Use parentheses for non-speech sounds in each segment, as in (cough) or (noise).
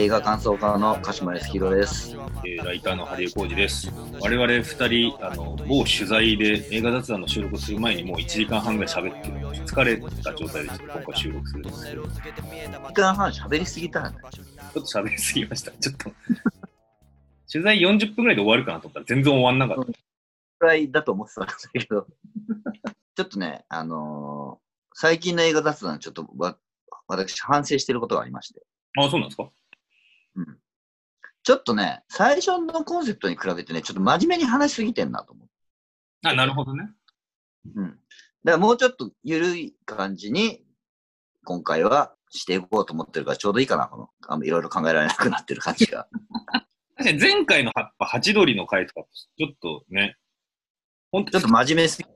映画感想家の鹿島康弘です。えーライターのハリエコージです。我々二人、あの、某取材で映画雑談の収録をする前にもう1時間半ぐらい喋ってる、疲れた状態で今回収録するんですけど、ちょ1時間半喋りすぎたよね。っと喋りすぎました。ちょっと、取材40分ぐらいで終わるかなと思ったら全然終わんなかった。くらいだと思ってたんだけど、ちょっとね、あのー最近の映画雑談、ちょっとわ私、反省してることがありまして、あ、そうなんですか？うん、ちょっとね、最初のコンセプトに比べてね、ちょっと真面目に話しすぎてんなと思って。あ、なるほどね。うん。だからもうちょっと緩い感じに、今回はしていこうと思ってるから、ちょうどいいかな、この、あのいろいろ考えられなくなってる感じが。(laughs) 確かに前回の葉っぱ、ハチドリの回とか、ちょっとね、本当ちょっと真面目すぎ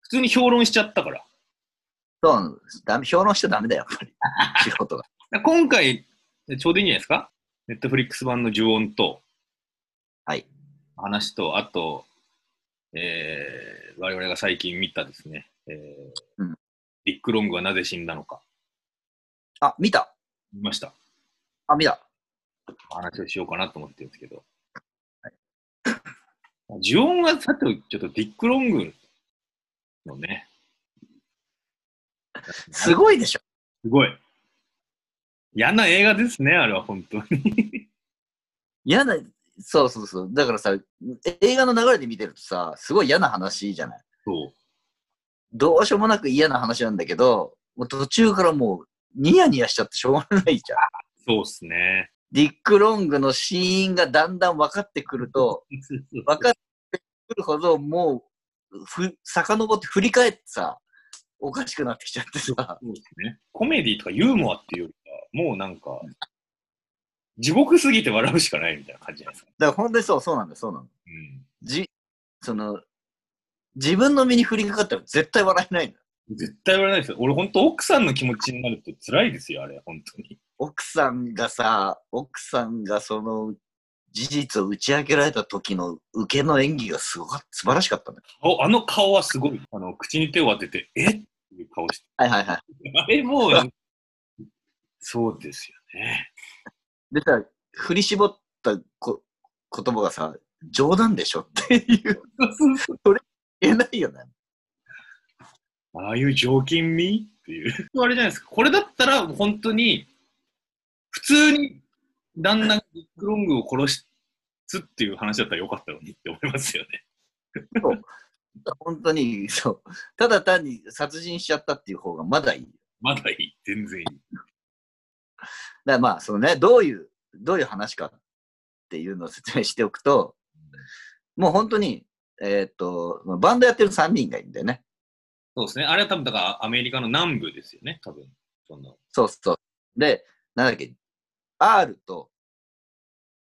普通に評論しちゃったから。そう、ダメ評論しちゃダメだよ、やっぱり。(laughs) 仕事が。今回、ちょうどいいんじゃないですか？ネットフリックス版の呪音と、はい。話と、あと、えー、我々が最近見たですね、えーうんディック・ロングはなぜ死んだのか、あ、見た。見ました。あ、見た。話をしようかなと思ってるんですけど。呪音はさておき、ちょっとディック・ロングのね、すごいでしょ。すごい。嫌な映画ですね、あれは本当に。嫌な、そうそうそう。だからさ、映画の流れで見てるとさ、すごい嫌な話じゃない？そう。どうしようもなく嫌な話なんだけど、もう途中からもうニヤニヤしちゃってしょうがないじゃん。そうっすね。ディック・ロングの死因がだんだん分かってくると、分かってくるほどもう、ふ、遡って振り返ってさ、おかしくなってきちゃってさ、そうですね。コメディとかユーモアっていうよりか、もうなんか、地獄すぎて笑うしかないみたいな感じじゃないですか。だから本当にそう、そうなんだよ、そうなの。うん。じ、その、自分の身に降りかかったら絶対笑えないんだよ。絶対笑わないですよ。俺本当奥さんの気持ちになると辛いですよ、あれ、本当に。奥さんがさ、奥さんがその事実を打ち明けられた時の受けの演技がすごかった、素晴らしかったね。顔あの顔はすごい。あの、口に手を当てて、えっ？ていう顔して。はいはいはい。(laughs) あれもうそうですよね。でさ、振り絞ったこ言葉がさ、冗談でしょっていう、言えないよね。ああいう常勤味っていう。あれじゃないですか。これだったら本当に、普通に旦那がビッグロングを殺すっていう話だったらよかったのにって思いますよね。本当に、そう。ただ単に殺人しちゃったっていう方がまだいい。まだいい。全然いい。らまあ、そのね、どういう、どういう話かっていうのを説明しておくと、もう本当に、えーっと、バンドやってる3人がいるんだよね。そうですね。あれは多分だからアメリカの南部ですよね。多分。そのそうそう。で、なんだっけ、R と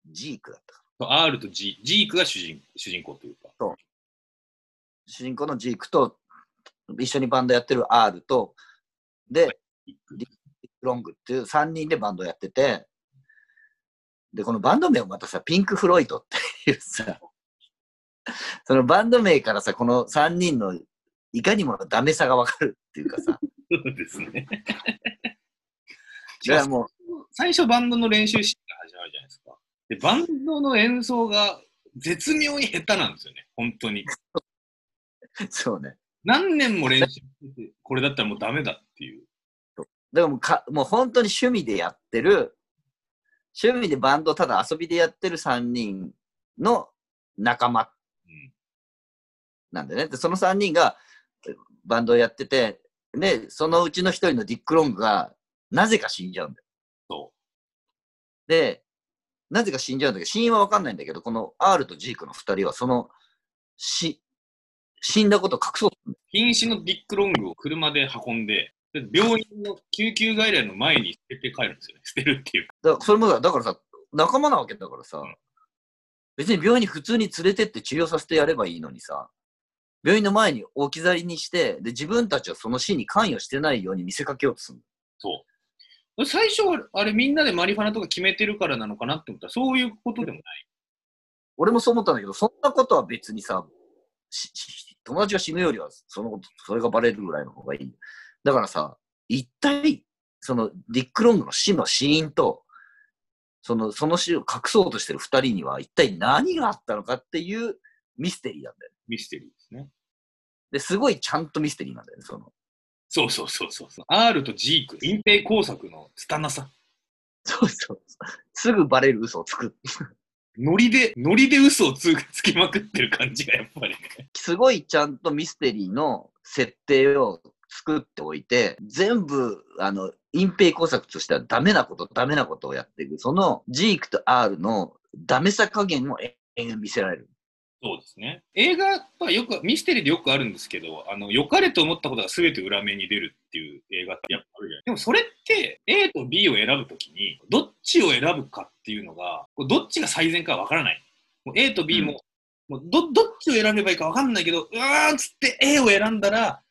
ジークだったか R と G。ジークが主人主人公というか。な。主人公のジークと一緒にバンドやってる R と、で、ロングっていう3人でバンドやってて、で、このバンド名をまたさ、ピンク・フロイドっていうさ、そのバンド名からさ、この3人のいかにもダメさがわかるっていうかさ、そうですね。いやもう、最初バンドの練習シーンが始まるじゃないですか。で、バンドの演奏が絶妙に下手なんですよね。本当に。(laughs) そうね。何年も練習してて、これだったらもうダメだっていう。だからもうか、もう本当に趣味でやってる、趣味でバンドただ遊びでやってる3人の仲間うんなんだよね。で、その3人がえバンドをやってて、で、そのうちの1人のディック・ロングがなぜか死んじゃうんだよ。そで、なぜか死んじゃうんだけど、死因はわかんないんだけど、この R とジークの2人はその死、死んだことを隠そう。瀕死のディック・ロングを車で運んで、で病院の救急外来の前に捨てて帰るんですよね。捨てるっていうか。だからそれもだだからさ、仲間なわけだからさ、うん別に病院に普通に連れてって治療させてやればいいのにさ、病院の前に置き去りにして、で、自分たちはその死に関与してないように見せかけようとするのそう。最初はあれみんなでマリファナとか決めてるからなのかなって思ったらそういうことでもない。俺もそう思ったんだけど、そんなことは別にさ、友達が死ぬよりは、そのこと、それがバレるぐらいの方がいい。だからさ、一体、その、ディック・ロングの死の死因と、その、その死を隠そうとしてる二人には一体何があったのかっていうミステリーなんだよ。ミステリーですね。で、すごいちゃんとミステリーなんだよね、その。そうそうそうそうそう。R とジーク、隠蔽工作の拙さ。そうそう。すぐバレる嘘をつく。ノリで、ノリで嘘をつつきまくってる感じがやっぱりね。すごいちゃんとミステリーの設定を作っておいて、全部、あの、隠蔽工作としてはダメなこと、ダメなことをやっていく。そのジークと R のダメさ加減を永遠に見せられる。そうですね。映画はよく、ミステリーでよくあるんですけど、あの、良かれと思ったことが全て裏目に出るっていう映画ってやっぱあるじゃないでもそれって A と B を選ぶときに、どっちを選ぶかっていうのが、どっちが最善かわからない。もう A と B も、もうど、どっちを選べばいいかわかんないけど、うわーっつって A を選んだら、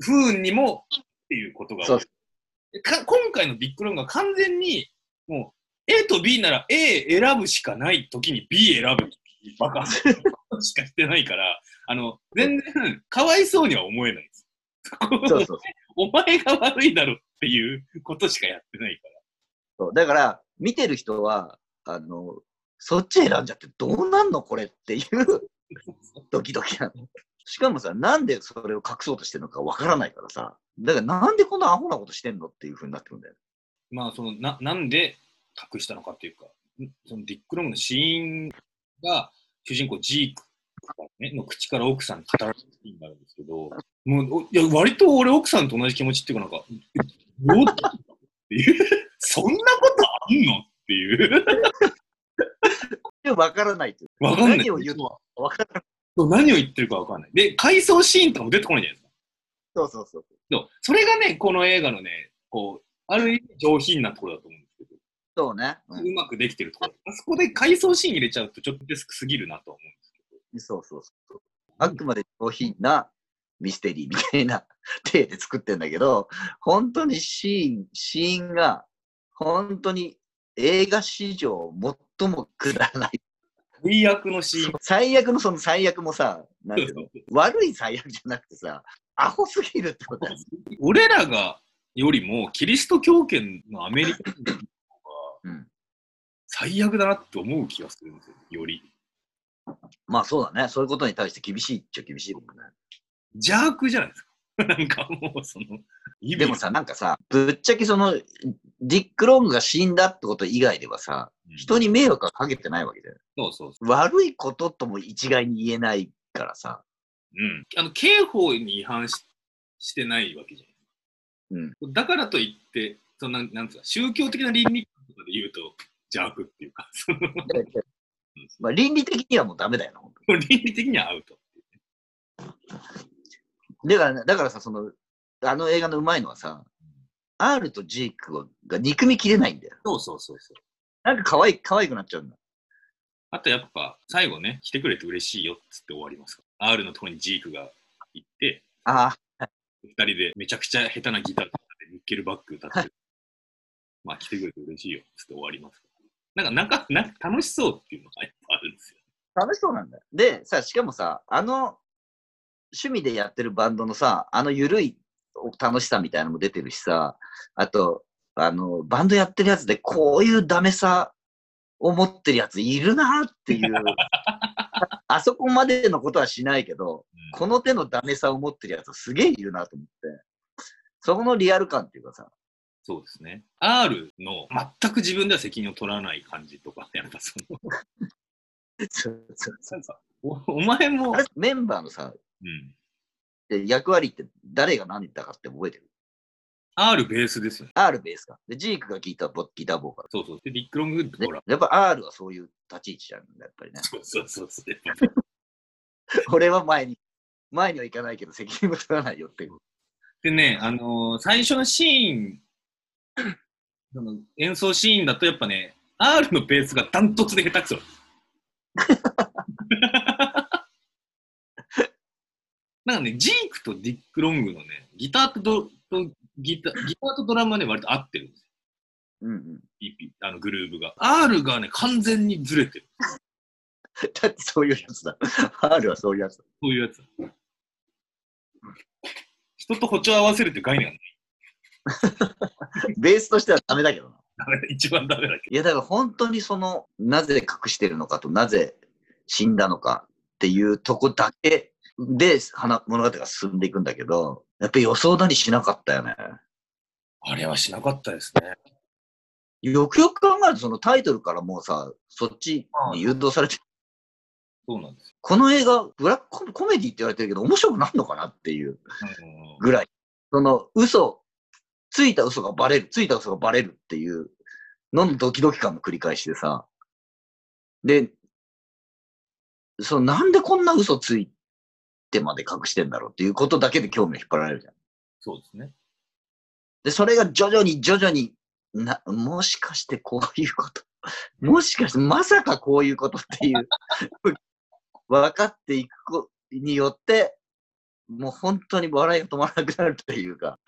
不運にもっていうことが多いか今回のビッグロングは完全に、もう A と B なら A 選ぶしかないときに B 選ぶバカしかしてないから、あの、全然、かわいそうには思えないです。そうそう (laughs) お前が悪いだろっていうことしかやってないから。そう。だから、見てる人は、あの、そっち選んじゃってどうなんのこれっていうドキドキなの。しかもさ、なんでそれを隠そうとしてるのかわからないからさ、だからなんでこんなアホなことしてんのっていう風になってくるんだよ。まあ、その、な、なんで隠したのかっていうか、そのディック・ロングの死因が、主人公ジーク、ね、の口から奥さんに語られるシーンがあるんですけど、もう、いや、割と俺奥さんと同じ気持ちっていうか、なんか、どう？っていう、(laughs) そんなことあんの？っていう。(laughs) わからない。わかんない。何を言うのかわからない。そう何を言ってるかわかんない。で、回想シーンとかも出てこないじゃないですか。そうそうそう。そうそれがね、この映画のね、こう、ある意味上品なところだと思うんですけど、そうね。うんうまくできてるところ。あそこで回想シーン入れちゃうとちょっとデスクすぎるなと思うんですけど。そうそうそう。あくまで上品なミステリーみたいな (laughs) 体で作ってんだけど、本当にシーン、シーンが、本当に映画史上最もくだらない。最悪のシーン。最悪のその最悪もさ、なんていうの？悪い最悪じゃなくてさ、アホすぎるってことだよ。(laughs) 俺らがよりもキリスト教圏のアメリカ人の方がうん。最悪だなって思う気がするんですよ、より。まあそうだね。そういうことに対して厳しいっちゃ厳しいもんね。邪悪じゃないですか。なんかもうその、でもさ、なんかさ、ぶっちゃけその、ディック・ロングが死んだってこと以外ではさ、うん人に迷惑はかけてないわけだよ。そうそうそ悪いこととも一概に言えないからさ。う。うん。あの、刑法に違反ししてないわけじゃないうん。だからといって、そのなんなんつうか、宗教的な倫理観とかで言うと邪悪っていうか、その (laughs) まあ、倫理的にはもうダメだよな、本当 (laughs) 倫理的にはアウト。にだから、だからさ、その、あの映画のうまいのはさ、R とジークが憎みきれないんだよ。そうそうそうそう。なんか可愛い、可愛くなっちゃうんだ。あとやっぱ、最後ね、来てくれて嬉しいよっつって終わりますから。R のところにジークが行って、あ二人でめちゃくちゃ下手なギターでニッケルバック歌って、まあ来てくれて嬉しいよっつって終わりますから。なんか、なんか、なんか楽しそうっていうのがやっぱあるんですよ。あ、楽しそうなんだよ。で、さ、しかもさ、あの、趣味でやってるバンドのさ、あの緩い楽しさみたいなのも出てるしさ、あと、あの、バンドやってるやつでこういうダメさを持ってるやついるなっていう、(laughs) あそこまでのことはしないけど、この手のダメさを持ってるやつすげえいるなと思って、そこのリアル感っていうかさ、そうですね。R の全く自分では責任を取らない感じとか、やっぱその、(laughs) そうそうそう。おお前も。メンバーのさ、うん、で役割って誰が何だかって覚えてる？R ベースですよね。?R ベースか。で、ジークがギターボギターボーカル。そうそう。で、リック・ロングウッドでほら。やっぱ R はそういう立ち位置なんだ、やっぱりね。(laughs) そうそうそうそう。(laughs) 俺は前に、前には行かないけど責任も取らないよっていう。でね、あのー最初のシーン、その演奏シーンだとやっぱね、R のベースがダントツで下手くそなんかね、ジークとディック・ロングのね、ギターとドとギタギターとドラムはね、割と合ってるんですよ。うんうん。EP あのグルーブが。R がね、完全にずれてる。(laughs) だってそういうやつだ。R はそういうやつだ。そういうやつだ。人と歩調合わせるって概念がない。(laughs) ベースとしてはダメだけどな。一番ダメだけいや、だから本当にその、なぜ隠してるのかと、なぜ死んだのかっていうとこだけで花物語が進んでいくんだけど、やっぱり予想だにしなかったよね。ど。あれはしなかったですね。よくよく考えると、そのタイトルからもうさ、そっちに誘導されて、そうなんですこの映画、ブラックココメディって言われてるけど、面白くなるのかなっていうぐらい。その、嘘、ついた嘘がバレる、ついた嘘がバレるっていうののドキドキ感の繰り返しでさ。で、その、なんでこんな嘘ついてまで隠してんだろうっていうことだけで興味を引っ張られるじゃん。そうですね。で、それが徐々に徐々にな、もしかしてこういうこと、もしかしてまさかこういうことっていう、(laughs) 分かっていくこによって、もう本当に笑いが止まらなくなるというか、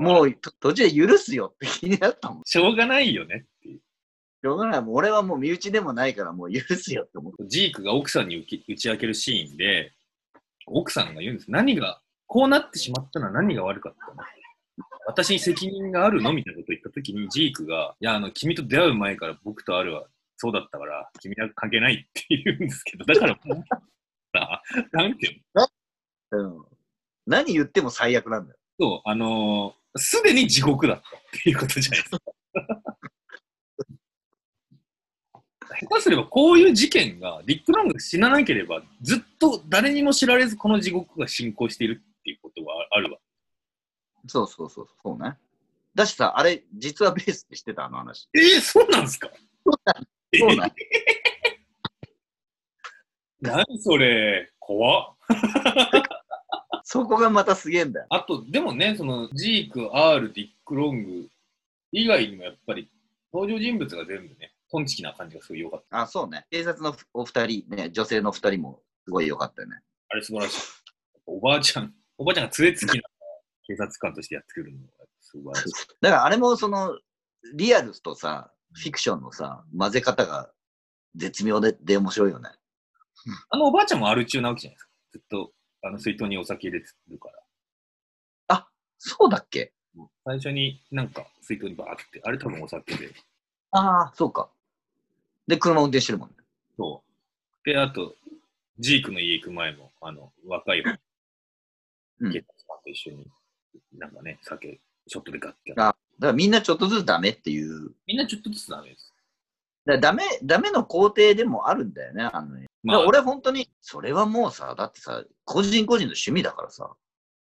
もうと途中で許すよって気になったもん。ししょうがないよねっていう。ょうがない。俺はもう身内でもないからもう許すよって思う。ジークが奥さんに打ち明けるシーンで、奥さんが言うんです。何が、こうなってしまったのは何が悪かったの私に責任があるのみたいなことを言ったときに、ジークが、いや、あの、君と出会う前から僕とあるはそうだったから、君は関係ないって言うんですけど、だから (laughs) なんていうの？うん。何言っても最悪なんだよ。そう、あのーすでに地獄だったっていうことじゃないですか。下手すればこういう事件が、ディック・ロングが死ななければ、ずっと誰にも知られずこの地獄が進行しているっていうことはあるわ。そうそうそう、そうね。だしさ、あれ、実はベースって知ってたあの話。えー、そうなんですか？そうなん (laughs) 何それ、怖っ。そこがまたすげえんだよ。あと、でもね、その、ジーク、R、ディック・ロング以外にもやっぱり、登場人物が全部ね、トンチキな感じがすごい良かった。あ、そうね。警察のお二人、ね、女性の二人もすごい良かったよね。あれ素晴らしい。おばあちゃん、おばあちゃんが杖つきな警察官としてやってくるのが素晴らしい。だからあれもその、リアルとさ、フィクションのさ、混ぜ方が絶妙でで面白いよね。あのおばあちゃんもアル中なわけじゃないですか。ずっと、あの水筒にお酒入れてるから。あ、そうだっけ？最初になんか水筒にバーって、あれ多分お酒で。ああ、そうか。で、車運転してるもんね。そう。で、あと、ジークの家行く前も、あの、若いうん警察官と一緒に、なんかね、酒、ショットでガッてやある。だからみんなちょっとずつダメっていう。みんなちょっとずつダメです。だダメ、ダメの工程でもあるんだよね、あのね。まあ、俺本当に、それはもうさ、だってさ、個人個人の趣味だからさ、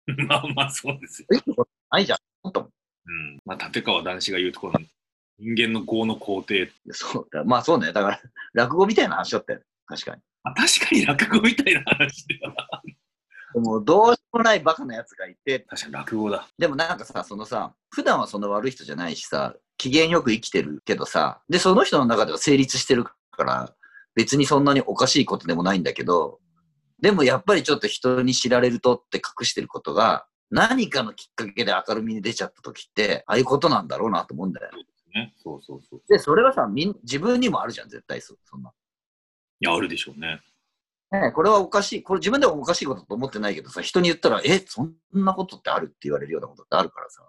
(laughs) まあまあそうですよ。いいことないじゃん。思ったもんいうん。まあ、立川談志が言うところの人間の業の工程。やそうだまあそうね。だから、(laughs) 落語みたいな話だったよね。確かに。まあ、確かに落語みたいな話ではな。でも、どうしようもないバカなやつがいて、確かに落語だ。でもなんかさ、そのさ、普段はそんな悪い人じゃないしさ、機嫌よく生きてるけどさ、で、その人の中では成立してるから、別にそんなにおかしいことでもないんだけど、でもやっぱりちょっと人に知られるとって隠してることが、何かのきっかけで明るみに出ちゃった時って、ああいうことなんだろうなと思うんだよ。ね。そうそうそう。で、それはさ、みん自分にもあるじゃん、絶対そそんな。いや、あるでしょうね。ねえこれはおかしい、これ自分ではおかしいことと思ってないけどさ、人に言ったら、え、そんなことってあるって言われるようなことってあるからさ。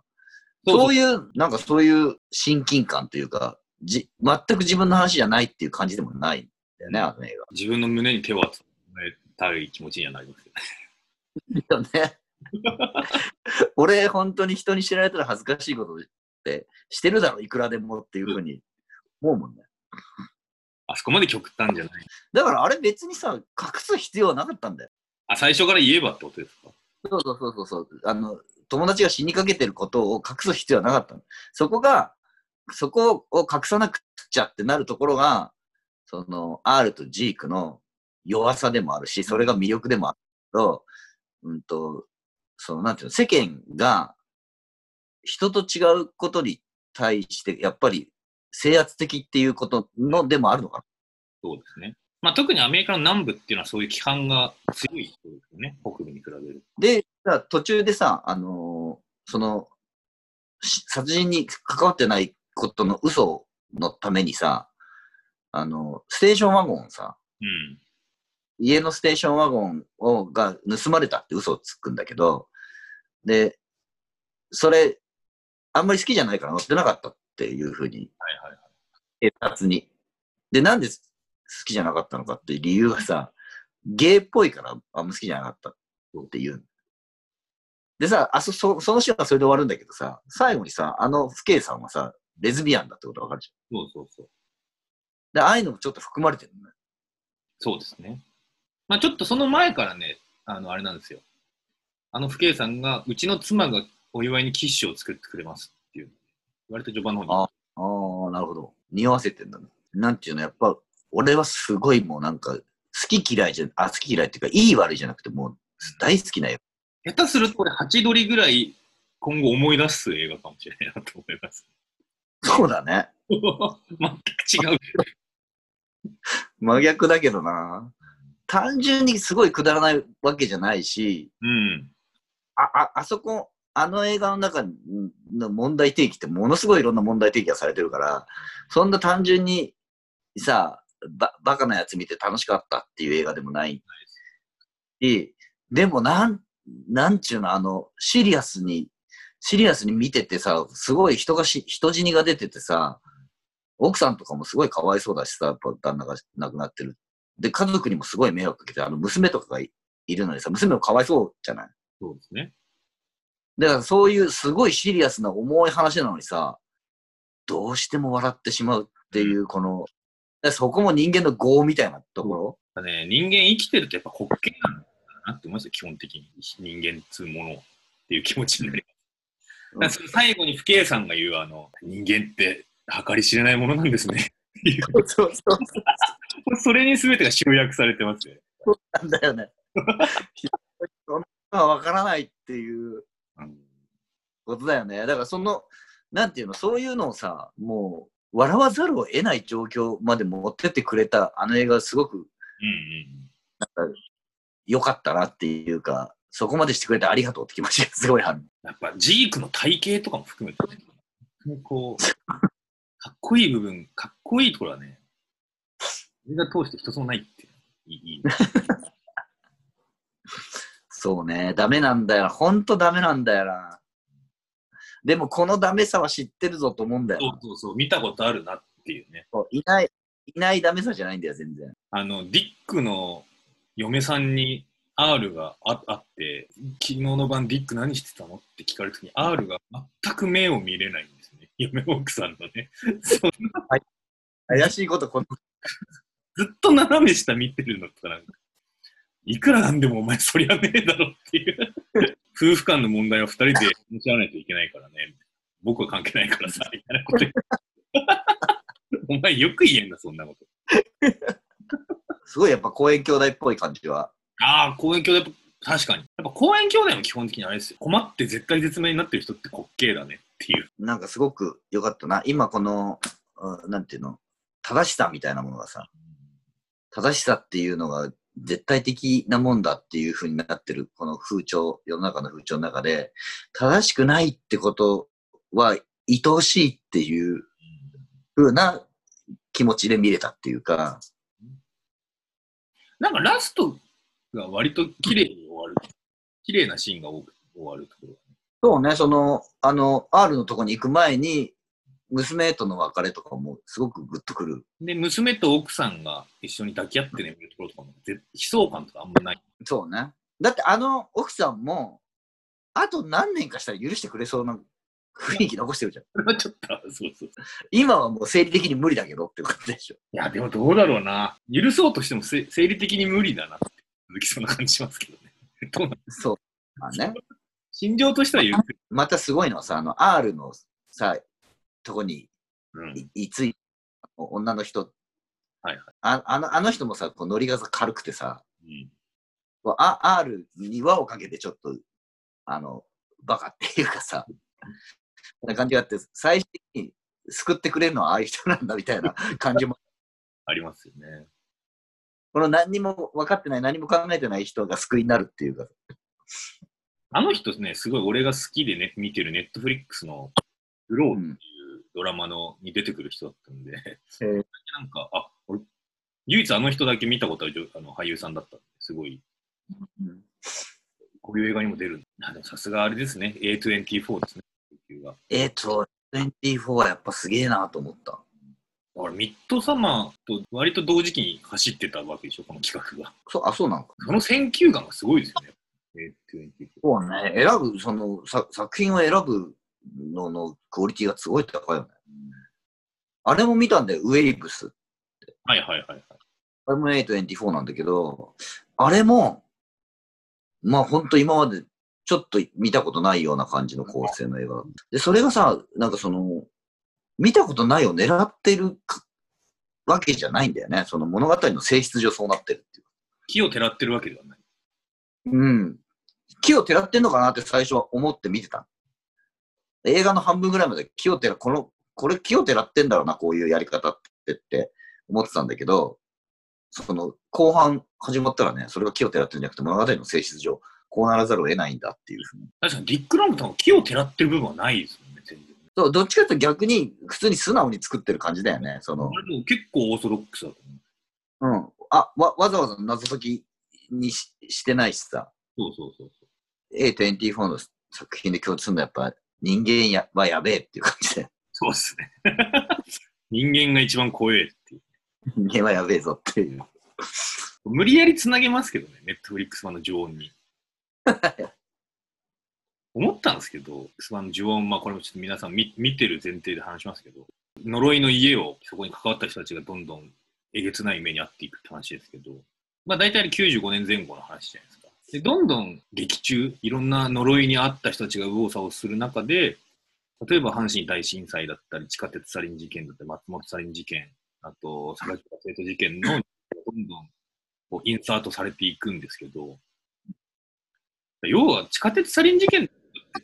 そういう、なんかそういう親近感というか、じ全く自分の話じゃないっていう感じでもないんだよね、あの映自分の胸に手を当てたい気持ちにはなりますよね。(laughs) 画。よね。(laughs) 俺、本当に人に知られたら恥ずかしいことしてるだろ、いくらでもっていうふうに思うもんね。あそこまで極端じゃない。だからあれ別にさ、隠す必要はなかったんだよ。あ、最初から言えばってことですか？そうそうそうそうそう。あの、友達が死にかけてることを隠す必要はなかったの。そこが、そこを隠さなくちゃってなるところが、その、R とジークの弱さでもあるし、それが魅力でもあるけど、うんと、その、なんていうの、世間が人と違うことに対して、やっぱり制圧的っていうことのでもあるのかな？そうですね。まあ、特にアメリカの南部っていうのはそういう規範が強いですよね。北部に比べる。で、さ途中でさ、あのーその、し殺人に関わってないことの嘘のためにさ、あの、ステーションワゴンをさ、うん。家のステーションワゴンをが盗まれたって嘘をつくんだけど、で、それ、あんまり好きじゃないから乗ってなかったっっていうふうに、はいはいはい。警察に。で、なんで好きじゃなかったのかっていう理由はさ、ゲイっぽいからあんま好きじゃなかったっていう。でさ、あそそそのシーンはそれで終わるんだけどさ、最後にさ、あの不敬さんはさ、レズビアンだってことわかるじゃん。そうそうそう。で、ああいうのもちょっと含まれてるのね。そうですね。まあちょっとその前からね、あの、あれなんですよ。あの、父兄さんが、うちの妻がお祝いにキッシュを作ってくれますっていう、割と序盤の方に。ああ、なるほど。匂わせてんだね。なんていうの、やっぱ、俺はすごいもうなんか、好き嫌いじゃ、あ、好き嫌いっていうか、いい悪いじゃなくて、もう大好きなよ。下手するとこれ、ハチドリぐらい今後思い出す映画かもしれないなと思います。そうだね。(laughs) 全く違う。(laughs) 真逆だけどな。単純にすごいくだらないわけじゃないし、うん。あ、あ、あそこ、あの映画の中の問題提起ってものすごいいろんな問題提起がされてるから、そんな単純にさ、ば、バカなやつ見て楽しかったっていう映画でもないし、でもなん、なんちゅうの、あの、シリアスに、シリアスに見ててさ、すごい人がし、人死にが出ててさ、奥さんとかもすごいかわいそうだしさ、やっぱ旦那が亡くなってる。で、家族にもすごい迷惑かけて、あの、娘とかがいいるのにさ、娘もかわいそうじゃない？そうですね。だからそういうすごいシリアスな重い話なのにさ、どうしても笑ってしまうっていう、この、そこも人間の業みたいなところ？だね、人間生きてるとやっぱ滑稽なんだなって思いますよ、基本的に。人間っつうものっていう気持ちになります。だからその最後に不敬さんが言う、あの、人間って計り知れないものなんですね。そうそうそう。それに全てが集約されてますよ。なんだよね。そんなのわからないっていうことだよね。だからその、なんていうの、そういうのをさ、もう、笑わざるを得ない状況まで持ってってくれたあの映画すごくうんうん。良かったなっていうか、そこまでしてくれてありがとうって気持ちがすごいある。やっぱジークの体型とかも含めて、ね、こう、かっこいい部分、かっこいいところはね、映画通して一つもないっていう。い (laughs) そうね、ダメなんだよな。ほんとダメなんだよな。でもこのダメさは知ってるぞと思うんだよな。そうそうそう、見たことあるなっていうね。そういない、いないダメさじゃないんだよ、全然。あの、ディックの嫁さんに R がああって、昨日の晩ディック何してたのって聞かれるときに R が全く目を見れないんですね。嫁奥さんのね。(laughs) そんな怪しいことこの、(laughs) ずっと斜め下見てるのとかなんか、いくらなんでもお前そりゃねえだろっていう。夫婦間の問題は二人で話し合わないといけないからね。僕は関係ないからさ、みたいなこと (laughs) お前よく言えんな、そんなこと。すごいやっぱ公園兄弟っぽい感じは。ああ、公園兄弟、確かに。やっぱ公園兄弟も基本的にあれですよ。困って絶対絶命になってる人って滑稽だねっていう。なんかすごく良かったな。今この、うんなんていうの、正しさみたいなものがさ、正しさっていうのが絶対的なもんだっていう風になってる、この風潮、世の中の風潮の中で、正しくないってことは愛おしいっていう風な気持ちで見れたっていうか、なんかラストが割と綺麗に終わる。綺麗なシーンが多く終わるところ。そうね、その、あの、R のとこに行く前に、娘との別れとかもすごくグッとくる。で、娘と奥さんが一緒に抱き合って眠るところとかも、ぜ悲壮感とかあんまない。そうね。だってあの奥さんも、あと何年かしたら許してくれそうな雰囲気残してるじゃん。これはちょっと、そうそう。今はもう生理的に無理だけどってことでしょ。いや、でもどうだろうな。許そうとしてもせ生理的に無理だなって続きそうな感じしますけどね。(laughs) どうなん？そう。まあね。(laughs) 心情としては許せる。またすごいのはさ、あの R のさ、とこにうん。いいつい女の人、はいはい。ああのあの人もさ、こうノリが軽くてさ、うん。あ R に輪をかけてちょっと、あの、バカっていうかさ、な感じがあって、最終的に救ってくれるのはああいう人なんだみたいな (laughs) 感じも、ありますよね。この何にも分かってない、何も考えてない人が救いになるっていうか、あの人ね、すごい俺が好きでね、見てるネットフリックスのグローっていうドラマのに出てくる人だったんで、えーなんか、あ、俺、唯一あの人だけ見たことあるあの俳優さんだったんで、すごい、うんこういう映画にも出る。あでもさすがあれですね、A24 ですね。野球がえっ、と、A24 はやっぱすげえなと思った。だからミッドサマーと割と同時期に走ってたわけでしょ、この企画が。そう、あ、そうなのか。その選球眼がすごいですよね。A24 そうね、選ぶ、そのさ作品を選ぶののクオリティがすごい高いよね。あれも見たんだよ、ウェイブス。はいはいはいはい。あれも A24 なんだけど、あれも、まあ本当今までちょっと見たことないような感じの構成の映画。で、それがさ、なんかその、見たことないを狙ってるかわけじゃないんだよね。その物語の性質上そうなってるっていう。木をてらってるわけではない。うん。木をてらってんのかなって最初は思って見てた。映画の半分ぐらいまで木をてら、この、これ木をてらってんだろうな、こういうやり方ってって思ってたんだけど、その後半始まったらね、それが木をてらってるんじゃなくて物語の性質上、こうならざるを得ないんだっていうふうに。確かにディック・ラング多分木をてらってる部分はないですもんね、全然。そう、どっちかというと逆に普通に素直に作ってる感じだよね。そのあ、れも結構オーソドックスだと思う。うん。あ、わ、わざわざ謎解きにししてないしさ、そうそうそうそう。A24 の作品で共通するのはやっぱ人間やはやべえっていう感じで、そうっすね。(laughs) 人間が一番怖えっていう。人間はやべえぞっていう。無理やりつなげますけどね、ネットフリックス版の呪音に。(laughs) 思ったんですけど、ス版の呪音、まあこれもちょっと皆さん見見てる前提で話しますけど、呪いの家をそこに関わった人たちがどんどんえげつない目に遭っていくって話ですけど、まあ大体95年前後の話じゃないですか。で、どんどん劇中、いろんな呪いに遭った人たちが右往左往する中で、例えば阪神大震災だったり、地下鉄サリン事件だったり、松本サリン事件、あと、榊原生徒事件のどんどんこうインサートされていくんですけど、要は地下鉄サリン事件って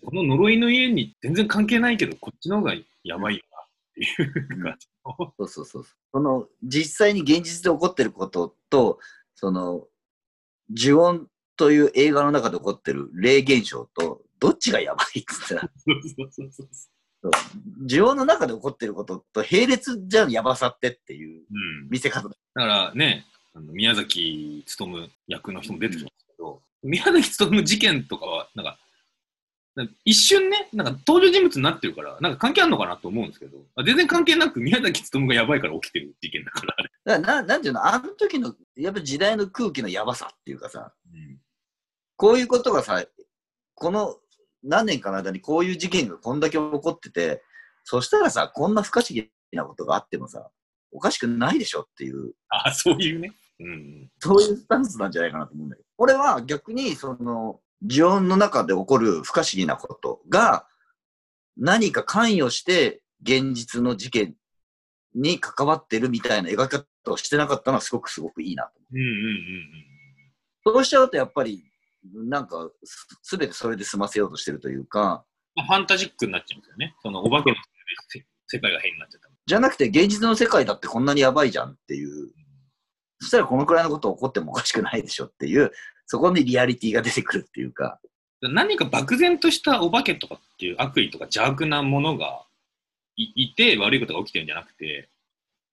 この呪いの家に全然関係ないけど、こっちの方がやばいよなっていうか、そうそうそう。その、実際に現実で起こってることと、その、呪音という映画の中で起こってる霊現象と、どっちがやばいっつったら、そうそうそうそうそう呪音の中で起こってることと並列じゃんやばさってっていううん、見せ方だ。だからね、あの宮崎勉役の人も出てきますけど、宮崎勉事件とかは、なんか、一瞬ね、なんか登場人物になってるから、なんか関係あるのかなと思うんですけど、あ全然関係なく宮崎勉がやばいから起きてる事件だから、あれ。だからななんていうの、あの時の、やっぱ時代の空気のやばさっていうかさ、うんこういうことがさ、この何年かの間にこういう事件がこんだけ起こってて、そしたらさ、こんな不可思議なことがあってもさ、おかしくないでしょっていう、あ、そういうね。うん。そういうスタンスなんじゃないかなと思うんだけど。俺は逆に、その、呪音の中で起こる不可思議なことが、何か関与して現実の事件に関わってるみたいな描き方をしてなかったのはすごくすごくいいなと思う。うんうんうんうん。そうしちゃうとやっぱり、なんかす、すべてそれで済ませようとしてるというか、まあ、ファンタジックになっちゃうんですよね。そのお化けのせ世界が変になっちゃった。じゃなくて現実の世界だってこんなにやばいじゃんっていう、そしたらこのくらいのこと起こってもおかしくないでしょっていう、そこにリアリティが出てくるっていうか、何か漠然としたお化けとかっていう悪意とか邪悪なものがいいて悪いことが起きてるんじゃなくて、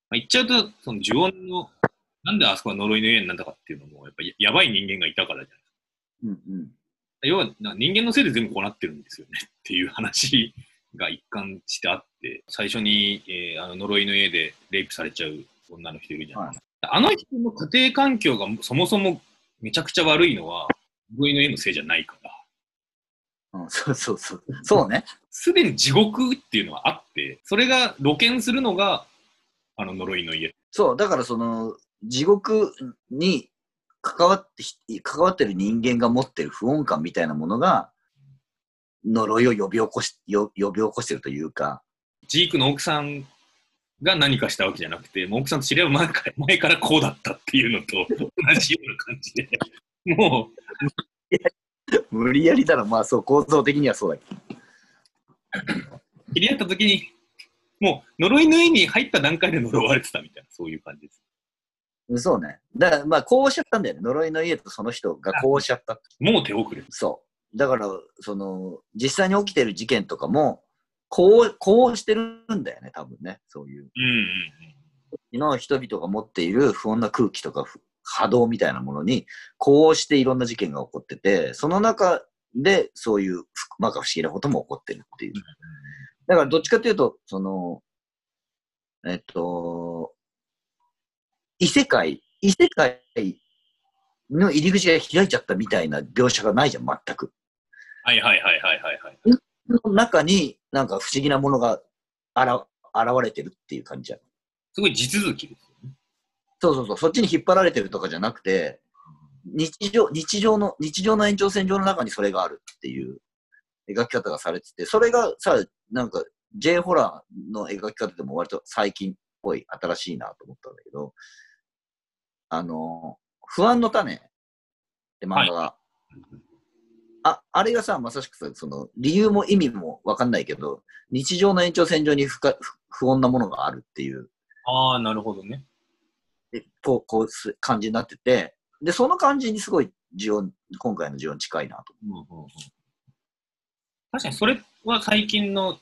まあ、言っちゃうと、その呪音の、なんであそこが呪いの家になったかっていうのも、やっぱりやばい人間がいたからじゃないうんうん。要はな人間のせいで全部こうなってるんですよねっていう話が一貫してあって、最初に、えーあの呪いの家でレイプされちゃう女の人いるじゃん。はいあの人の家庭環境がそもそもめちゃくちゃ悪いのは、呪いの家のせいじゃないから。うん、そうそうそう。そうね。すでに地獄っていうのはあって、それが露見するのが、あの呪いの家。そう、だからその、地獄に関わってひ、関わってる人間が持ってる不穏感みたいなものが、呪いを呼び起こし、よ呼び起こしてるというか、ジークの奥さんが何かしたわけじゃなくて、もう奥さんと知り合う前から前からこうだったっていうのと同じような感じで、も無理やりだろ、まあそう、構造的にはそうだけど。う知り合った時に、もう呪いの家に入った段階で呪われてたみたいな、そういう感じです。そうね。だから、まあ、こうしちゃったんだよね。呪いの家とその人がこうしちゃった。もう手遅れ。そう。だから、その、実際に起きてる事件とかも、こう、こうしてるんだよね、多分ね。そういう。うんうんの人々が持っている不穏な空気とかふ波動みたいなものに、こうしていろんな事件が起こってて、その中でそういうふまか不思議なことも起こってるっていうだからどっちかというと、その、えっと、異世界、異世界の入り口が開いちゃったみたいな描写がないじゃん、全く。はいはいはいはいはいはい。の中になんか不思議なものがあら現れてるっていう感じじゃん。すごい地続きですよね。そうそうそう、そっちに引っ張られてるとかじゃなくて、日常、日常の、日常の延長線上の中にそれがあるっていう描き方がされてて、それがさ、なんか J ホラーの描き方でも割と最近っぽい、新しいなと思ったんだけど、あの、不安の種って漫画が、あ、あれがさ、まさしくさ、その、理由も意味もわかんないけど、日常の延長線上に不可不不穏なものがあるっていう、ああ、なるほどね。でこう、こうす感じになってて、で、その感じにすごい、ジオン、今回のジオン近いなと。うんうんうん、確かにそれは最近の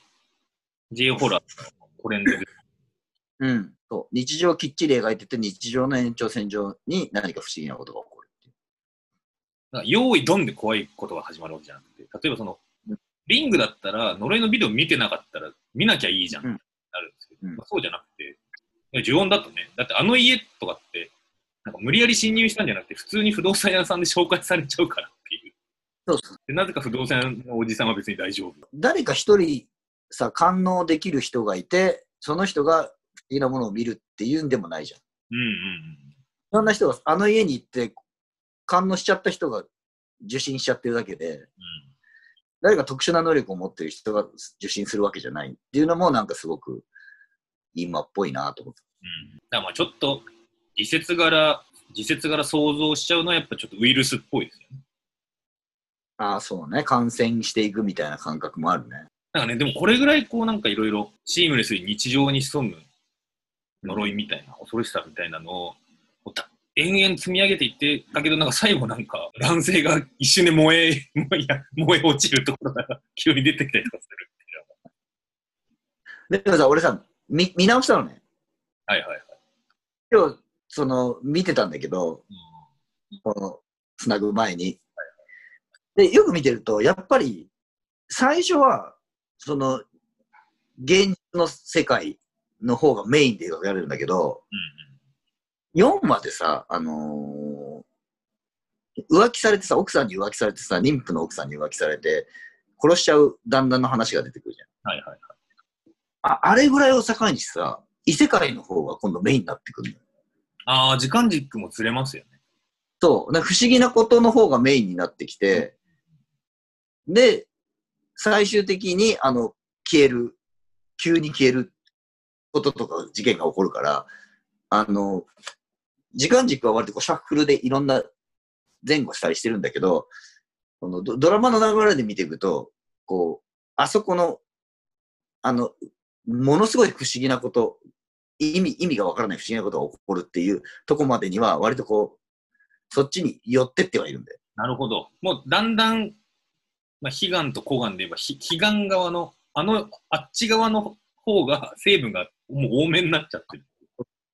J ホラーのトレンドで。うん。そう。日常をきっちり描いてて、日常の延長線上に何か不思議なことが起こるっていう。だから用意ドンで怖いことが始まるわけじゃなくて、例えばその、リングだったら、呪いのビデオ見てなかったら見なきゃいいじゃんってなるんですけど、うんまあ、そうじゃなくて、呪音だとね、だってあの家とかって、なんか無理やり侵入したんじゃなくて、普通に不動産屋さんで紹介されちゃうからっていう。そうそう。でなぜか不動産屋のおじさんは別に大丈夫。誰か一人さ、感応できる人がいて、その人が不思議なものを見るっていうんでもないじゃん。いうんうんうん。ろんな人が、あの家に行って、感応しちゃった人が受信しちゃってるだけで、誰か特殊な能力を持ってる人が受信するわけじゃないっていうのもなんかすごく今っぽいなと思って。うん、だからまあちょっと、自説柄、自説柄想像しちゃうのはやっぱちょっとウイルスっぽいですよね。ああ、そうね。感染していくみたいな感覚もあるね。なんかね、でもこれぐらいこうなんかいろいろシームレスに日常に潜む呪いみたいな、恐ろしさみたいなのを延々積み上げていって、だけどなんか最後なんか男性が一瞬で燃え、(laughs) いや燃え落ちるところが急に出てきたりとかするっていうでもさ、俺さ、見見直したのね。はいはいはい。今日、その、見てたんだけど、この、つなぐ前に。で、よく見てると、やっぱり、最初は、その、現実の世界の方がメインで描かれるんだけど、4までさ、あのー浮気されてさ、奥さんに浮気されてさ、妊婦の奥さんに浮気されて、殺しちゃう旦那の話が出てくるじゃん。はいはいはい。ああれぐらいを境にさ、異世界の方が今度メインになってくるのよ。ああ、時間軸もずれますよね。そう、不思議なことの方がメインになってきて、で、最終的に、あの、消える、急に消えることとか事件が起こるから、あの、時間軸は割とこうシャッフルでいろんな前後したりしてるんだけど、このドラマの流れで見ていくと、こう、あそこの、あの、ものすごい不思議なこと、意味、意味がわからない不思議なことが起こるっていうとこまでには、割とこう、そっちに寄ってってはいるんだよ。なるほど。もうだんだん、まあ、悲願と孤願で言えば、悲願側の、あの、あっち側の方が、成分がもう多めになっちゃってる。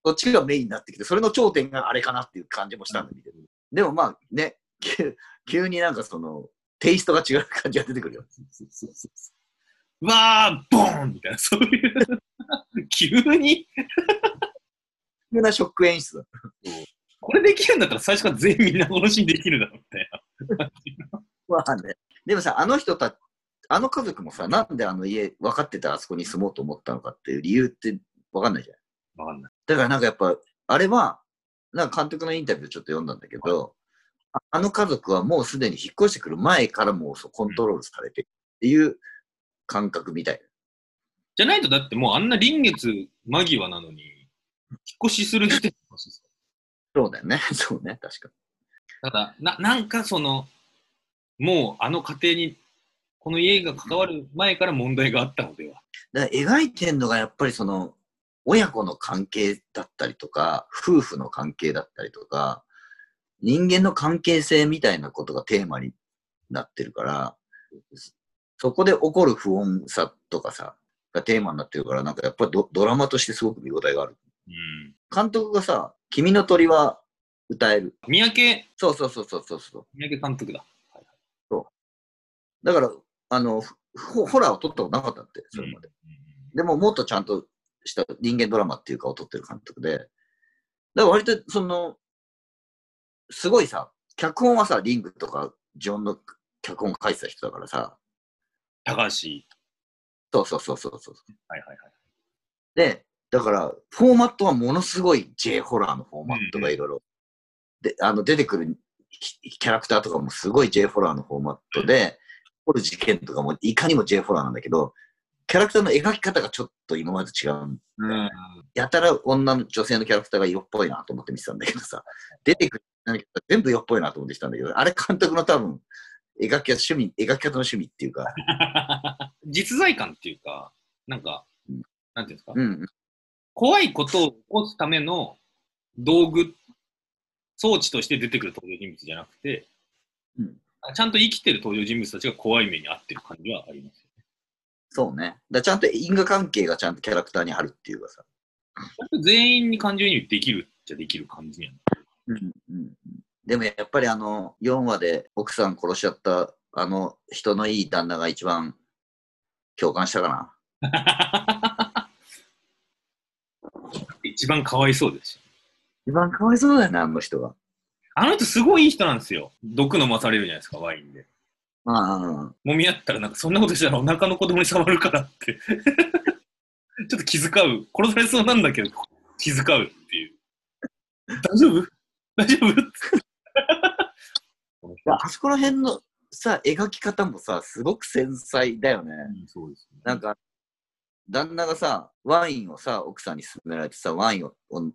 そっちがメインになってきて、それの頂点があれかなっていう感じもしたんだけど。でもまあね、急 (laughs) 急になんかその、テイストが違う感じが出てくるよ。うわー、ボーンみたいな、そういう、(laughs) 急に、急なショック演出だ。これできるんだったら最初から全員みんな殺しにできるだろうみたいな。まあね。でもさ、あの人たあの家族もさ、なんであの家分かってたらあそこに住もうと思ったのかっていう理由って分かんないじゃん。わかんない。だからなんかやっぱ、あれは、なんか監督のインタビューちょっと読んだんだけど、ああの家族はもうすでに引っ越してくる前からもうそうコントロールされてるっていう感覚みたい。じゃないとだってもうあんな臨月間際なのに、引っ越しする時点でそうだよね。(laughs) そうね。確かただな、なんかその、もうあの家庭に、この家が関わる前から問題があったのでは。に。だから描いてんのがやっぱりその、親子の関係だったりとか、夫婦の関係だったりとか、人間の関係性みたいなことがテーマになってるから、そこで起こる不穏さとかさ、がテーマになってるから、なんかやっぱりドドラマとしてすごく見応えがある。うん。監督がさ、君の鳥は歌える。三宅、そうそうそうそうそうそう。三宅監督だ。だから、あの、ふホホラーを撮ったことなかったって、それまで。でも、もっとちゃんとした人間ドラマっていうかを撮ってる監督で。だから割と、その、すごいさ、脚本はさ、リングとか、ジョンの脚本書いてた人だからさ、高橋。そうそうそうそうそう。はいはいはい。で、だから、フォーマットはものすごい J ホラーのフォーマットがいろいろ、で、あの、出てくるキキャラクターとかもすごい J ホラーのフォーマットで、起こる事件とかもいかにも J ホラーなんだけど、キャラクターの描き方がちょっと今までと違う。うん。やたら女の女性のキャラクターが色っぽいなと思って見てたんだけどさ、出てくる何か全部色っぽいなと思ってきたんだけど、あれ監督の多分、描き方、趣味、描き方の趣味っていうか、(laughs) 実在感っていうか、なんかうん、なんていうんですか、うん、怖いことを起こすための道具、装置として出てくる登場人物じゃなくて、うんちゃんと生きてる登場人物たちが怖い目に遭ってる感じはあります。そうね。だちゃんと因果関係がちゃんとキャラクターにあるっていうかさ。全員に感情移入できるっちゃできる感じにはなる。うんうん、でもやっぱりあの4話で奥さん殺しちゃったあの人のいい旦那が一番共感したかな。(laughs) 一番かわいそうですし。一番かわいそうだよね、あの人が。あの人すごいいい人なんですよ。毒飲まされるじゃないですか、ワインで。ああ、揉み合ったらなんかそんなことしたらお腹の子供に触るからって。(laughs) ちょっと気遣う。殺されそうなんだけど、気遣うっていう。大丈夫？大丈夫？(laughs) あそこら辺のさ、描き方もさ、すごく繊細だよね。そうですね。なんか、旦那がさ、ワインをさ、奥さんに勧められてさ、ワインを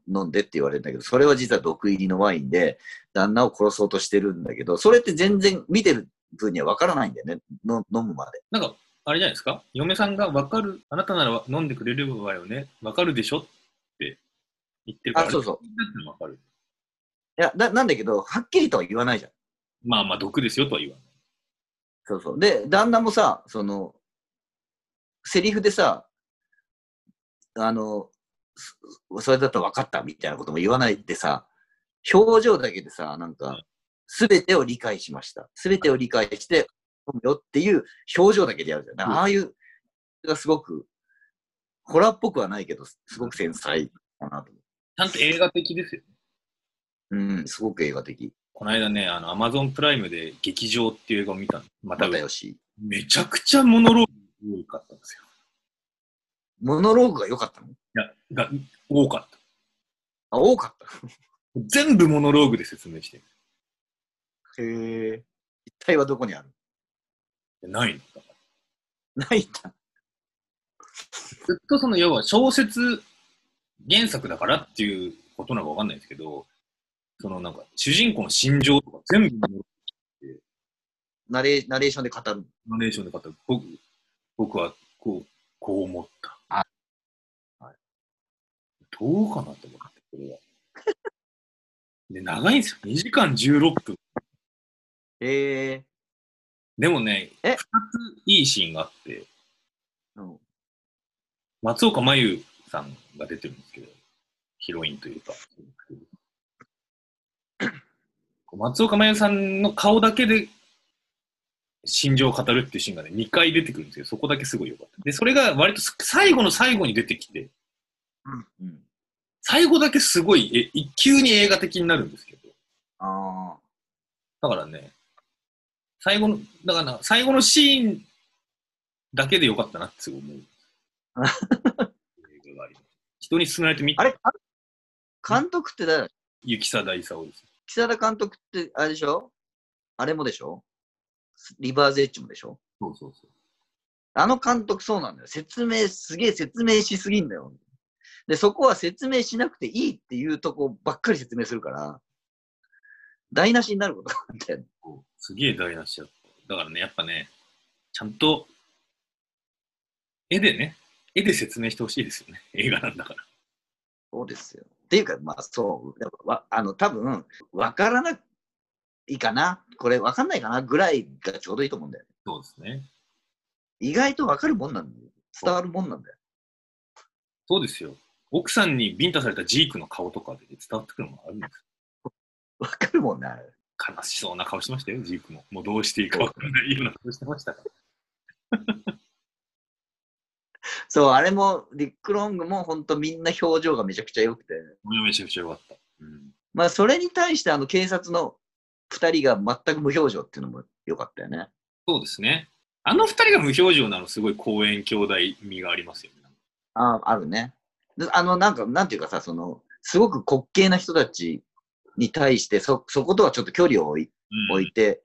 飲んでって言われるんだけど、それは実は毒入りのワインで、旦那を殺そうとしてるんだけど、それって全然見てる分には分からないんだよね、の飲むまで。なんか、あれじゃないですか？嫁さんが分かる、あなたなら飲んでくれるわよね。分かるでしょ？って言ってるから。あそうそうう。分かる。いや、だなんだけど、はっきりとは言わないじゃん。まあまあ、毒ですよとは言わない。そうそう。で、旦那もさ、その、セリフでさ、あの、そそれだと分かったみたいなことも言わないでさ、表情だけでさ、なんか、すべてを理解しました。すべてを理解して、よっていう表情だけでやるじゃん。だからああいう、がすごく、ホラーっぽくはないけど、すごく繊細かなと思ちゃんと映画的ですよね。う。うん、すごく映画的。この間ね、あの、アマゾンプライムで劇場っていう映画を見たの。またまたよし。めちゃくちゃモノローグ多かったんですよ。モノローグが良かったの？いや、が多かった。あ、多かった。全部モノローグで説明してる。へえ。一体はどこにある？ないのだないんだ。ずっとその、要は小説原作だからっていうことなのかわかんないですけど、そのなんか、主人公の心情とか全部ナレナレーションで語る。ナレーションで語る。僕、僕はこう、こう思った。あはい。どうかなと思って、これは。(laughs) で、長いんですよ。2時間16分。へえ。でもね、え？2ついいシーンがあって、うん。松岡真優さんが出てるんですけど、ヒロインというか。(coughs) 松岡真優さんの顔だけで心情を語るっていうシーンがね、2回出てくるんですけど、そこだけすごい良かった。で、それが割と最後の最後に出てきて、うん。最後だけすごい、え、急に映画的になるんですけど、あだからね、最後の、だからな最後のシーンだけでよかったなって思う。(laughs) 人に勧められてみあ。あれあ監督って誰？雪貞勲です。木更監督ってあれでしょ？あれもでしょ？リバーズエッジもでしょ？そうそうそう。あの監督そうなんだよ。説明、すげえ説明しすぎんだよ。で、そこは説明しなくていいっていうとこばっかり説明するから、台無しになることがあるんだよね。すげえ台無しだった。だからね、やっぱね、ちゃんと、絵でね、絵で説明してほしいですよね。映画なんだから。そうですよ。っていうか、まあそう、やっぱわあの、多分、わからないかな、これわかんないかな？ぐらいがちょうどいいと思うんだよね。そうですね。意外とわかるもんなんだよ。伝わるもんなんだよ。そうですよ。奥さんにビンタされたジークの顔とかで伝わってくるものあるんです (laughs) わかるもんね、あれ悲しそうな顔してましたよ、ジークも。もうどうしていいかわからないような顔してましたから。(laughs) そう、あれも、ディック・ロングも本当みんな表情がめちゃくちゃ良くて。めちゃくちゃ良かった。うん。まあ、それに対してあの警察の2人が全く無表情っていうのも良かったよね。そうですね。あの二人が無表情なのすごい公園兄弟味がありますよね。ああるね。であの、なんか、なんていうかさ、その、すごく滑稽な人たちに対して、そ、そことはちょっと距離を置いて、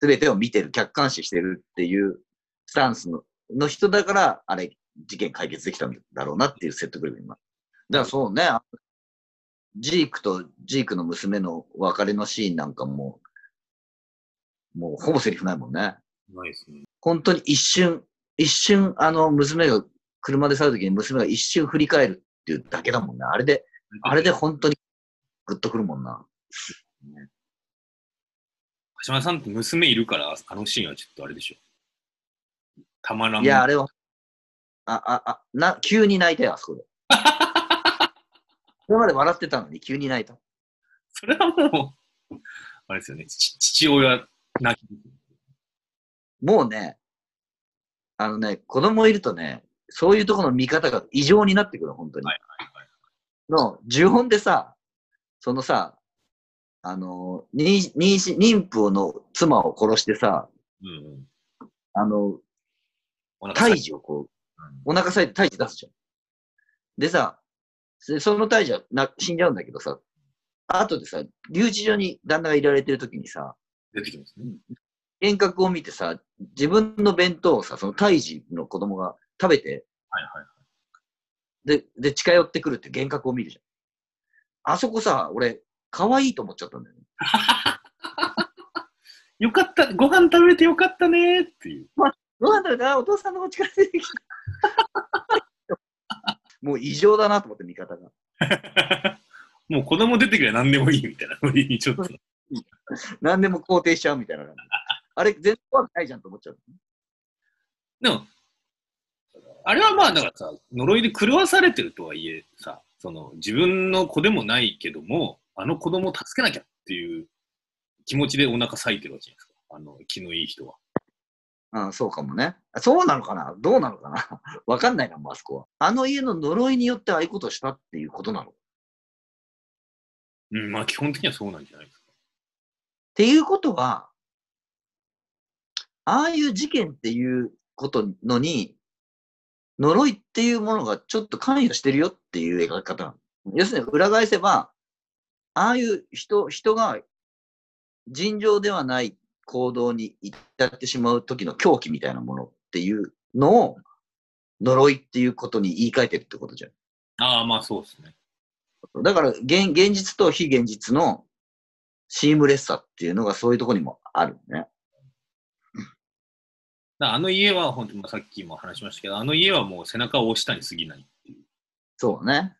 すべてを見てる、客観視してるっていうスタンスのの人だから、あれ、事件解決できたんだろうなっていう説得力になる。だからそうね、あジークとジークの娘の別れのシーンなんかも、もうほぼセリフないもんね。ないですね。本当に一瞬、一瞬、あの、娘が車で去るときに娘が一瞬振り返るっていうだけだもんね。あれで、あれで本当にグッとくるもんな。橋本さんって娘いるから、あのシーンはちょっとあれでしょ。たまらん。いや、あれは、あ、あ、あ、な、急に泣いたよ、あそこで。(laughs) それまで笑ってたのに急に泣いた。それはもう、あれですよね。ち父親泣き。もうね、あのね、子供いるとね、そういうところの見方が異常になってくる、本当に。はいはいはい。の、呪音でさ、そのさ、あの、妊妊娠妊婦の妻を殺してさ、うんうん。あの、胎児をこう、お腹さえて胎児出すじゃん。でさ、でその胎児はな死んじゃうんだけどさ、後でさ、留置所に旦那がいられてる時にさ、出てきますね。幻覚を見てさ、自分の弁当をさ、その胎児の子供が食べて、はいはい。で、で、近寄ってくるって幻覚を見るじゃん。あそこさ、俺、可愛いと思っちゃったんだよね。(laughs) よかった、ご飯食べれてよかったねーっていう。どうなんだろうな、お父さんのお力出てきた。(laughs) もう異常だなと思って、見方が。(laughs) もう子供出てくれば何でもいいみたいなちょっと。何でも肯定しちゃうみたいな感じ。あれ、全然怖くないじゃんと思っちゃう。でも、あれはまあ、だからさ、呪いで狂わされてるとはいえさ、その自分の子でもないけども、あの子供を助けなきゃっていう気持ちでお腹裂いてるわけじゃないですか。あの、気のいい人は。うん、そうかもね。そうなのかな？どうなのかな？(laughs) わかんないな、もうあそこは。あの家の呪いによってああいうことをしたっていうことなの？っうん、まあ基本的にはそうなんじゃないですか。ていうことは、ああいう事件っていうことのに、呪いっていうものがちょっと関与してるよっていう描き方。要するに裏返せば、ああいう人、人が尋常ではない行動に至ってしまう時の狂気みたいなものっていうのを呪いっていうことに言い換えてるってことじゃん。ああ、まあそうですね。だから現、現実と非現実のシームレスさっていうのがそういうところにもあるね。あの家は本当に、まあ、さっきも話しましたけど、あの家はもう背中を押したに過ぎないっていう。そうね。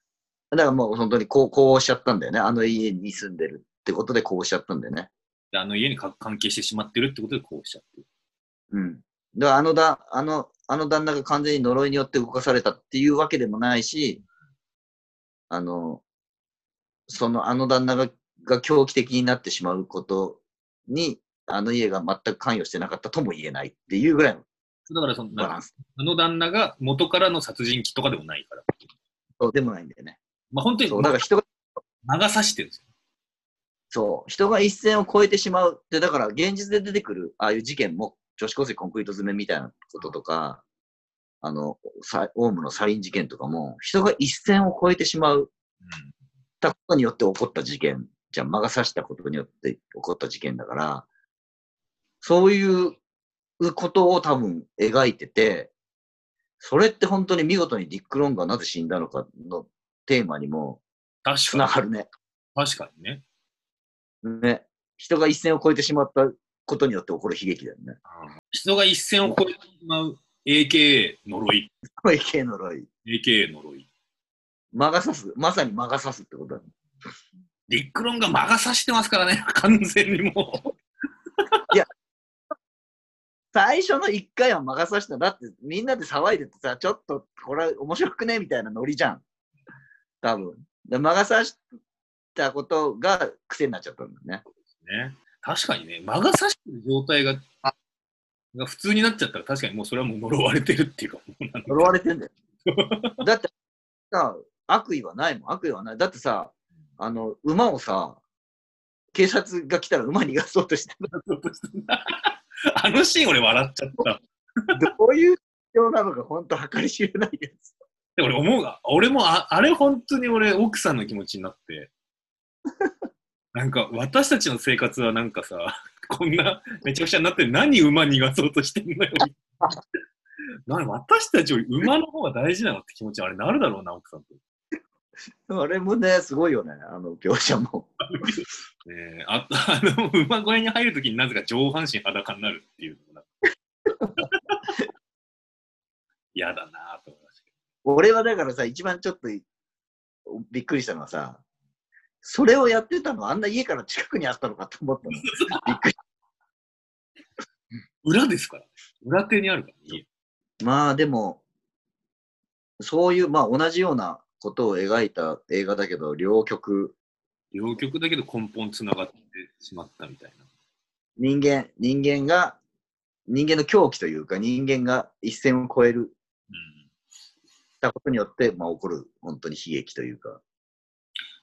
だからもう本当にこう、こうおっしちゃったんだよね。あの家に住んでるってことでこうおっしちゃったんだよね。であの家にか関係してしまってるってことでこうしちゃってる。うん。だからあのだ、あの、あの旦那が完全に呪いによって動かされたっていうわけでもないし、あの、そのあの旦那がが狂気的になってしまうことに、あの家が全く関与してなかったとも言えないっていうぐらいのだからその、バランス。あの旦那が元からの殺人鬼とかでもないから。そうでもないんだよね。まあ本当にそう、だから人が、魔が差してるんですよ。そう、人が一線を越えてしまうって、だから現実で出てくるああいう事件も、女子高生コンクリート詰めみたいなこととか、あの、さオウムのサリン事件とかも、人が一線を越えてしまううんたことによって起こった事件じゃん、魔が差したことによって起こった事件だから、そういうことを多分描いてて、それって本当に見事にディック・ロンがなぜ死んだのかのテーマにも確つ。ながるね。確かにね。ね。人が一線を越えてしまったことによって起こる悲劇だよね。人が一線を越えてしまう AKA 呪い。(laughs) AK 呪い。AKA 呪い。魔が差す。まさに魔が差すってことだね。ディック・ロンが魔が差してますからね。完全にもう。最初の一回は魔が差した。だってみんなで騒いでてさ、ちょっとこれ面白くねみたいなノリじゃん。多分。で魔が差したことが癖になっちゃったんだよね。ね。確かにね、魔が差してる状態が、が普通になっちゃったら確かにもうそれはもう呪われてるっていうか、もうなんか呪われてんだよ。だってさ、悪意はないもん、悪意はない。だってさ、あの、馬をさ、警察が来たら馬逃がそうとしてる。(laughs) あのシーン俺笑っちゃった。どういう必要なのか、本当計り知れないです。で俺思うが、俺もああれ本当に俺奥さんの気持ちになって、なんか私たちの生活はなんかさ、こんなめちゃくちゃになって何馬逃がそうとしてんのよ。(laughs) な私たちより馬の方が大事なのって気持ちあれなるだろうな、奥さんと。あれもね、すごいよね、あの描写も。(laughs) ねえあ (laughs) あの馬小屋に入るときになぜか上半身裸になるっていうの (laughs) 嫌だなと思いましたけ俺はだからさ、一番ちょっとびっくりしたのはさ、それをやってたのあんな家から近くにあったのかと思ったの。びっくり。ど。裏ですから。裏手にあるから、家。まあでも、そういう、まあ同じようなことを描いた映画だけど、両極、両極だけど根本つながってしまったみたいな。人間、人間が、人間の狂気というか、人間が一線を越えるうんたことによって、まあ起こる本当に悲劇というか。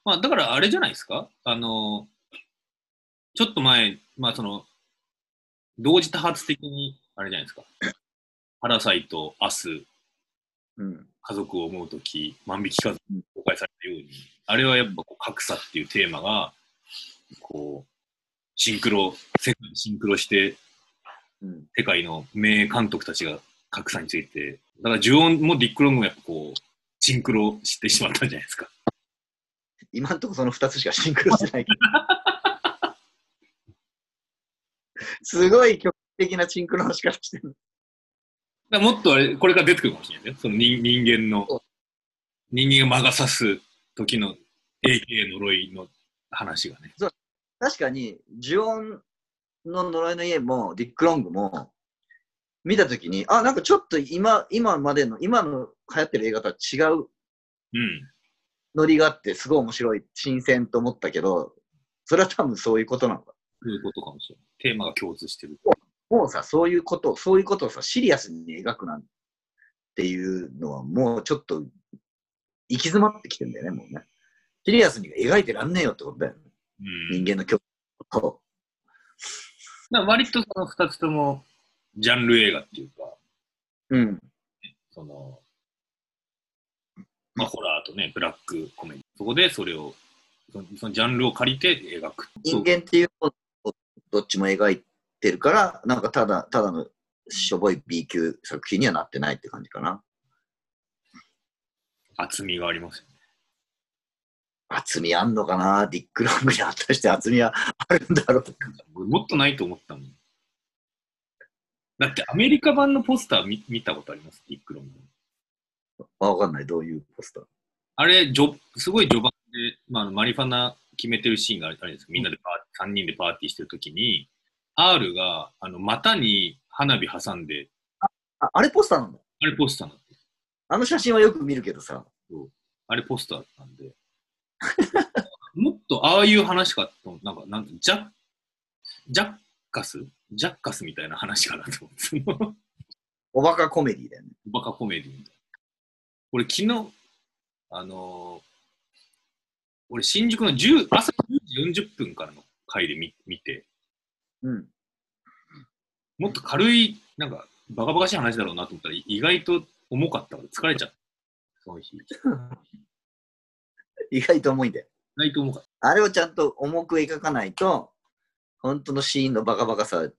まあ、だからあれじゃないですか？あの、ちょっと前、まあその、同時多発的に、あれじゃないですか？(laughs) パラサイト、明日、うん。家族を思うとき、万引き家族に公開されたように、あれはやっぱこう格差っていうテーマが、こう、シンクロ、世界にシンクロして、うん。世界の名監督たちが格差について、だからジュオンもディック・ロングもやっぱこう、シンクロしてしまったんじゃないですか。今んとこその2つしかシンクロしてないけど。(laughs) すごい曲的なシンクロの仕方してる。もっとあれ、これから出てくるかもしれないですよ。その人人間のそう、人間が魔が差す時の AK 呪いの話がね。確かに、ジュオンの呪いの家も、ディック・ロングも、見たときに、あ、なんかちょっと今、今までの、今の流行ってる映画とは違ううん。ノリがあって、すごい面白い、新鮮と思ったけど、それは多分そういうことなのか。そういうことかもしれない。テーマが共通してる。もうさ、そういうこと、そういうことをさ、シリアスに描くなんていうのは、もうちょっと、行き詰まってきてんだよね、もうね。シリアスに描いてらんねえよってことだよね。うん。人間の境と。だから割とその二つとも、ジャンル映画っていうか、うん。その、まあ、ホラーとね、ブラックコメディ。そこでそれを、そのそのジャンルを借りて描く。人間っていうのをどっちも描いてるから、なんかただ、ただのしょぼい B 級作品にはなってないって感じかな。厚みがありますよね。厚みあんのかな？ディック・ロングに果たして厚みはあるんだろうもっとないと思ったもん。だってアメリカ版のポスター見見たことあります？ディックロング。わかんない、どういうポスター？あれ、じょすごい序盤で、まあマリファナ決めてるシーンがあれですみんなでパー3人でパーティーしてるときに、R があの股に花火挟んで、あ、あれポスターなんだ。あれポスターなんであの写真はよく見るけどさ。あれポスターなんで、(laughs) もっとああいう話かと、なんか、なんかジャッ、ジャッカス？ジャッカスみたいな話かなと思って、おバカコメディだよね。バカコメディみたいな。俺昨日、あのー俺新宿の10朝10時40分からの回で見見て、うん。もっと軽い、なんか、バカバカしい話だろうなと思ったら、意外と重かったから疲れちゃった。その日。意 (laughs) 意外と重いんだよ。外と重かっあれをちゃんと重く描かないと、本当のシーンのバカバカさ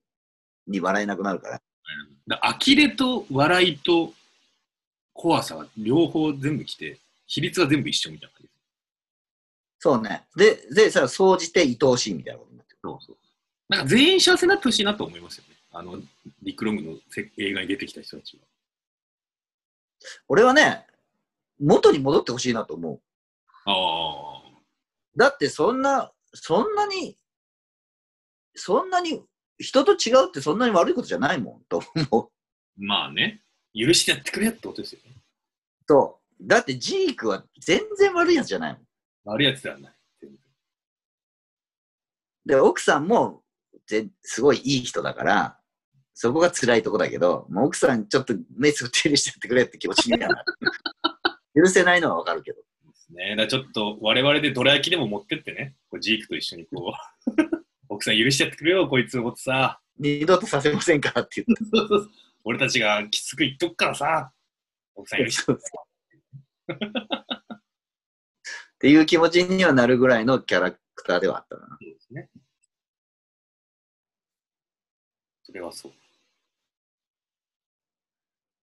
に笑えなくなるから。た。だ呆れと笑いと怖さが両方全部来て、比率が全部一緒みたいな感じ。そうね。で、で、さ、総じて愛おしいみたいなことになってる。そうそう。なんか全員幸せになってほしいなと思いますよね。あの、リック・ロングのせ映画に出てきた人たちは。俺はね、元に戻ってほしいなと思う。ああ。だってそんな、そんなに、そんなに、人と違うってそんなに悪いことじゃないもん、と思う。まあね、許してやってくれってことですよね。そう。だってジークは全然悪いやつじゃないもん。悪いやつではない。で、奥さんもぜすごいいい人だから、そこが辛いとこだけど、もう奥さんちょっと目つぶって許してやってくれって気持ちにはなる。許せないのはわかるけど。ですね。だちょっと我々でどら焼きでも持ってってね、こうジークと一緒にこう、(laughs) 奥さん許してやってくれよ、こいつのことさ。二度とさせませんからって言っ俺たちがきつく言っとくからさ、奥さん許て。してそうそうっていう気持ちにはなるぐらいのキャラクターではあったな。そうですね。それはそう。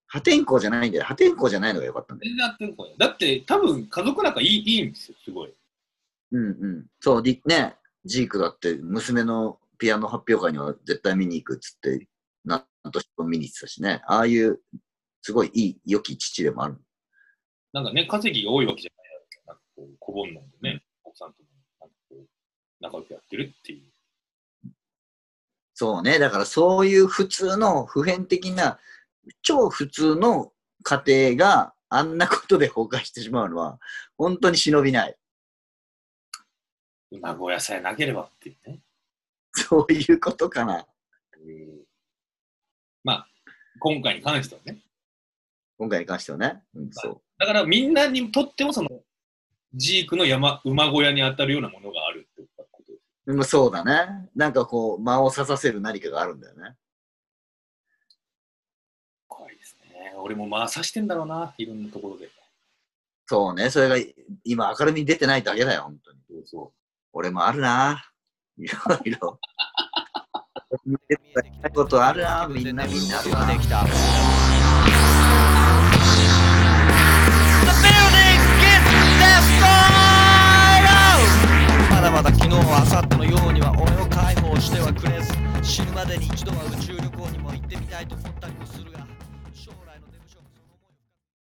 破天荒じゃないんだよ。破天荒じゃないのがよかったんだよ。全然あってんこだって多分家族仲いいいいんですよ、すごい。うんうん。そう、りね、ジークだって娘のピアノ発表会には絶対見に行くっつって、なんとしても見に行ってたしね。ああいう、すごいいい、良き父でもある。なんかね、稼ぎが多いわけじゃないなんかこう、小煩悩でね、奥さんともなんかこう仲良くやってるっていう。そうね。だからそういう普通の普遍的な、超普通の家庭があんなことで崩壊してしまうのは、本当に忍びない。馬小屋さえなければっていうね。そういうことかな。うんまあ、今回に関してはね。今回に関してはね。うん、そう。だからみんなにとってもその、ジークの山馬小屋に当たるようなものがあるです。うんそうだね。なんかこう、間を刺させる何かがあるんだよね。怖いですね。俺もまあ刺してんだろうな、いろんなところで。そうね。それが今明るみに出てないだけだよ、本当に。そうそ俺もあるな。いろいろ。見てたことあるな。みんなみんなあるな。できた The building gets! まだまだ昨日は明後日のようには俺を解放してはくれず死ぬまでに一度は宇宙旅行にも行ってみたいと思ったり